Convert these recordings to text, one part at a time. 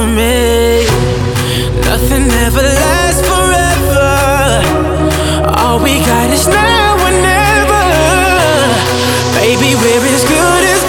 for me. Nothing ever lasts forever. All we got is now or never. Baby, we're as good as.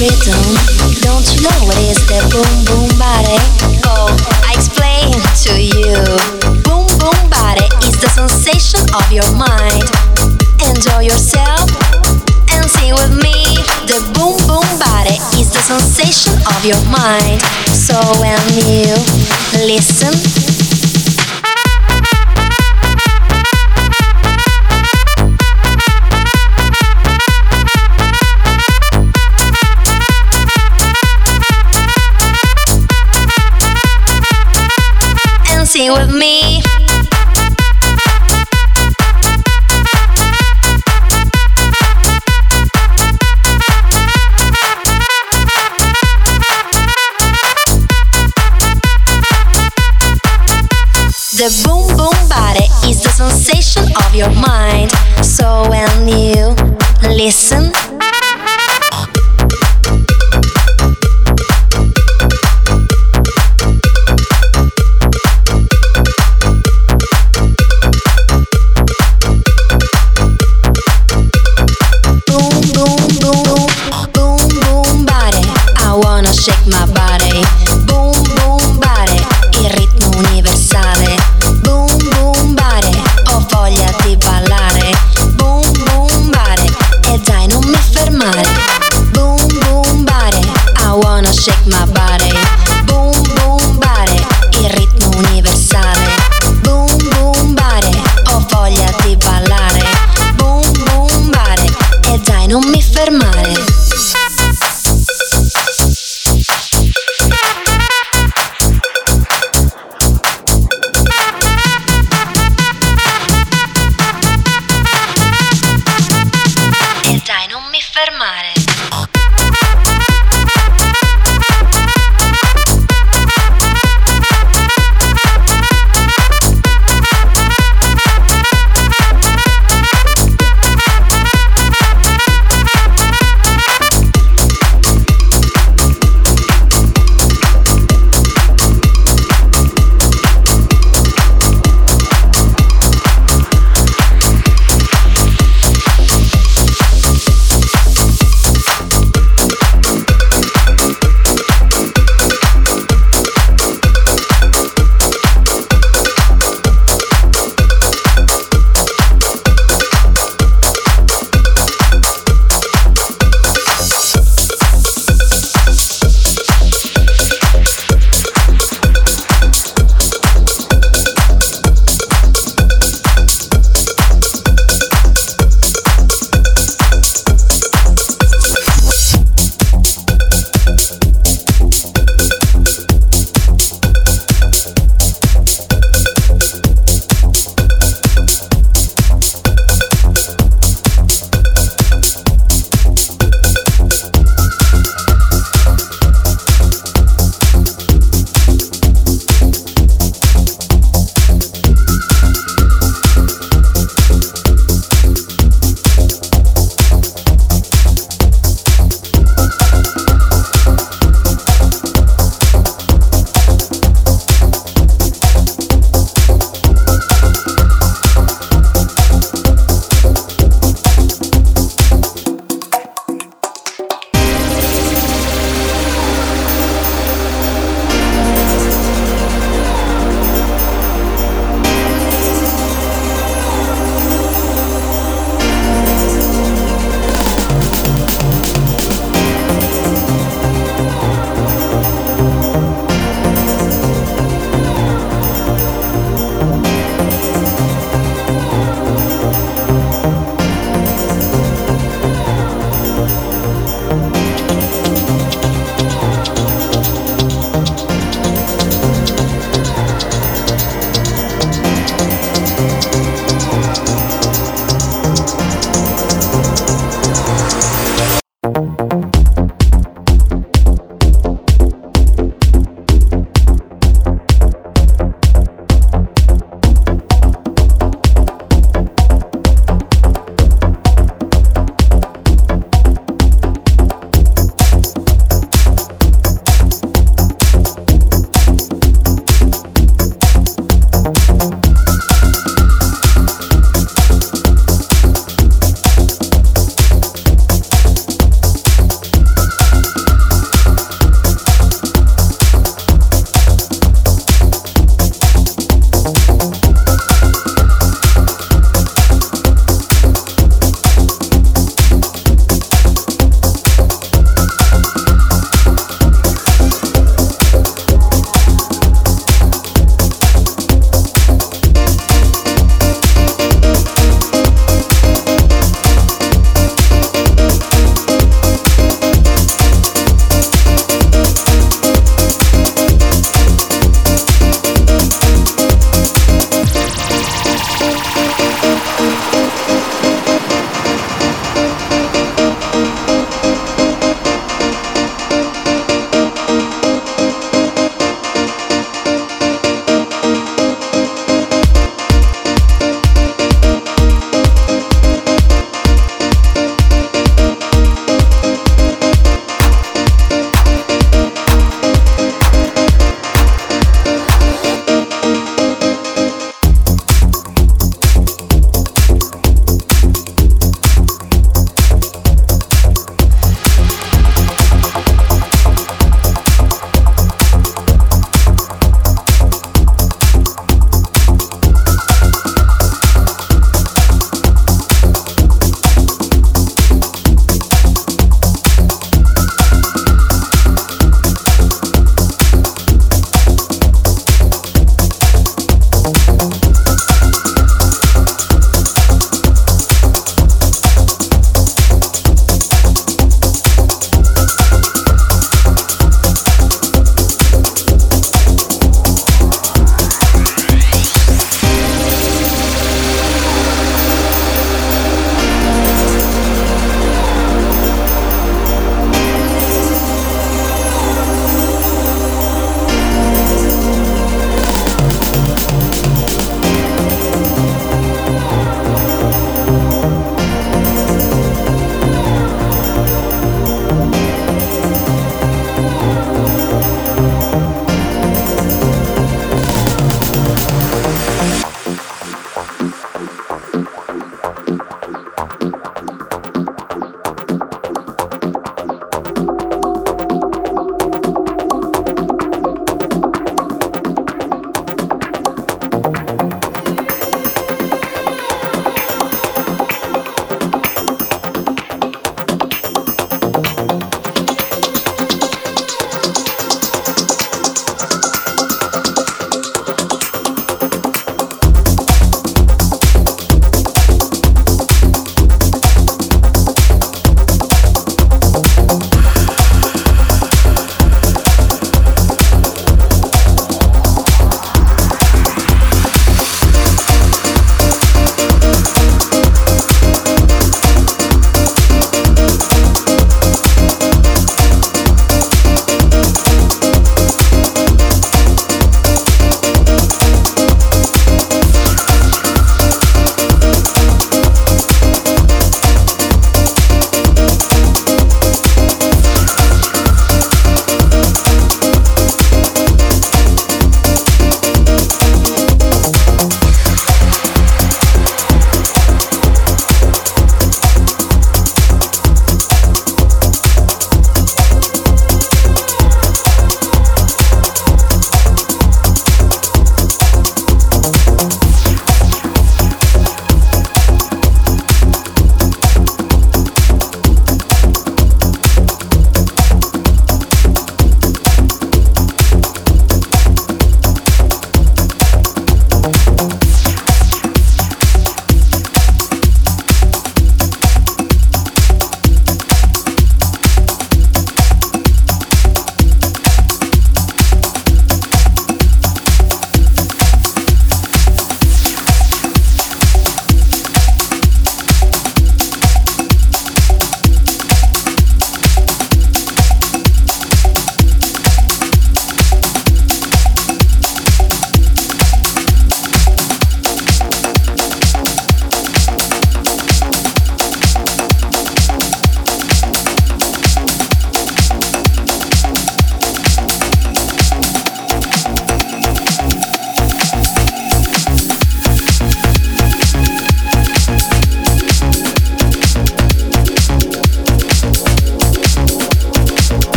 rhythm. Don't you know it is the boom boom body? Oh, I explain to you. Boom boom body is the sensation of your mind. Enjoy yourself and sing with me. The boom boom body is the sensation of your mind. So when you listen dancing with me. The boom boom body is the sensation of your mind. So when you listen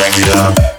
Jack it up.